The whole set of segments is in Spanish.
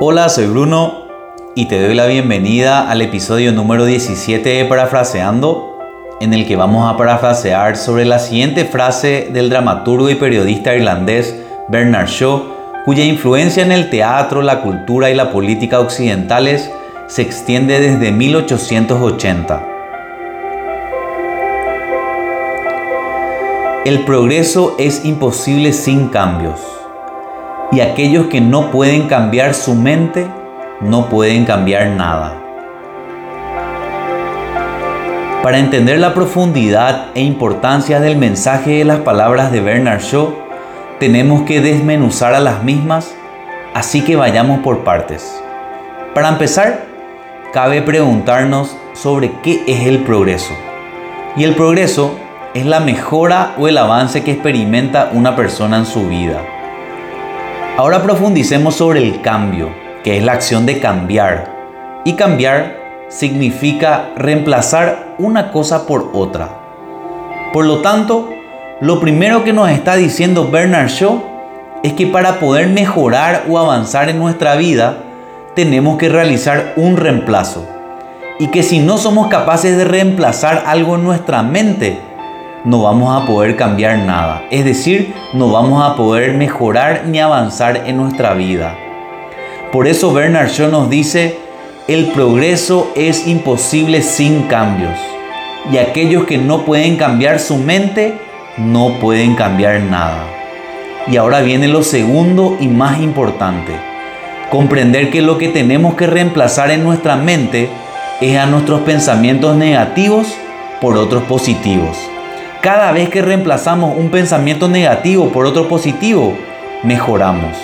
Hola, soy Bruno y te doy la bienvenida al episodio número 17 de Parafraseando, en el que vamos a parafrasear sobre la siguiente frase del dramaturgo y periodista irlandés Bernard Shaw, cuya influencia en el teatro, la cultura y la política occidentales se extiende desde 1880. El progreso es imposible sin cambios y aquellos que no pueden cambiar su mente no pueden cambiar nada. Para entender la profundidad e importancia del mensaje de las palabras de Bernard Shaw, tenemos que desmenuzar a las mismas, así que vayamos por partes. Para empezar, cabe preguntarnos sobre qué es el progreso. Y el progreso es la mejora o el avance que experimenta una persona en su vida. Ahora profundicemos sobre el cambio, que es la acción de cambiar. Y cambiar significa reemplazar una cosa por otra. Por lo tanto, lo primero que nos está diciendo Bernard Shaw es que para poder mejorar o avanzar en nuestra vida, tenemos que realizar un reemplazo. Y que si no somos capaces de reemplazar algo en nuestra mente, no vamos a poder cambiar nada. Es decir, no vamos a poder mejorar ni avanzar en nuestra vida. Por eso Bernard Shaw nos dice, el progreso es imposible sin cambios. Y aquellos que no pueden cambiar su mente, no pueden cambiar nada. Y ahora viene lo segundo y más importante. Comprender que lo que tenemos que reemplazar en nuestra mente es a nuestros pensamientos negativos por otros positivos. Cada vez que reemplazamos un pensamiento negativo por otro positivo, mejoramos.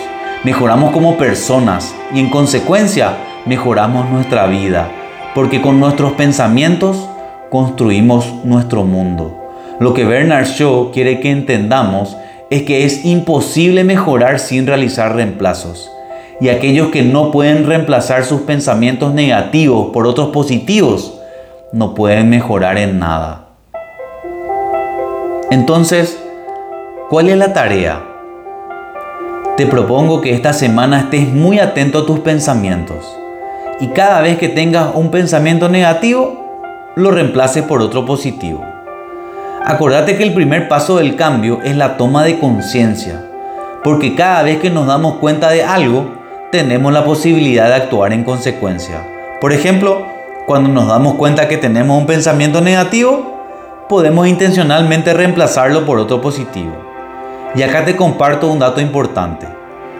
Mejoramos como personas y en consecuencia mejoramos nuestra vida. Porque con nuestros pensamientos construimos nuestro mundo. Lo que Bernard Shaw quiere que entendamos es que es imposible mejorar sin realizar reemplazos. Y aquellos que no pueden reemplazar sus pensamientos negativos por otros positivos, no pueden mejorar en nada. Entonces, ¿cuál es la tarea? Te propongo que esta semana estés muy atento a tus pensamientos y cada vez que tengas un pensamiento negativo, lo reemplaces por otro positivo. Acordate que el primer paso del cambio es la toma de conciencia, porque cada vez que nos damos cuenta de algo, tenemos la posibilidad de actuar en consecuencia. Por ejemplo, cuando nos damos cuenta que tenemos un pensamiento negativo, podemos intencionalmente reemplazarlo por otro positivo. Y acá te comparto un dato importante.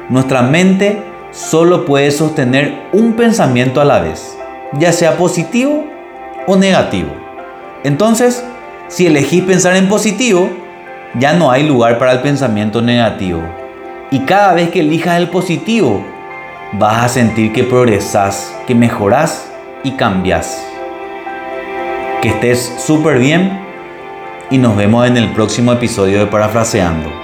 Nuestra mente solo puede sostener un pensamiento a la vez, ya sea positivo o negativo. Entonces, si elegís pensar en positivo, ya no hay lugar para el pensamiento negativo. Y cada vez que elijas el positivo, vas a sentir que progresás, que mejorás y cambias. Que estés súper bien y nos vemos en el próximo episodio de Parafraseando.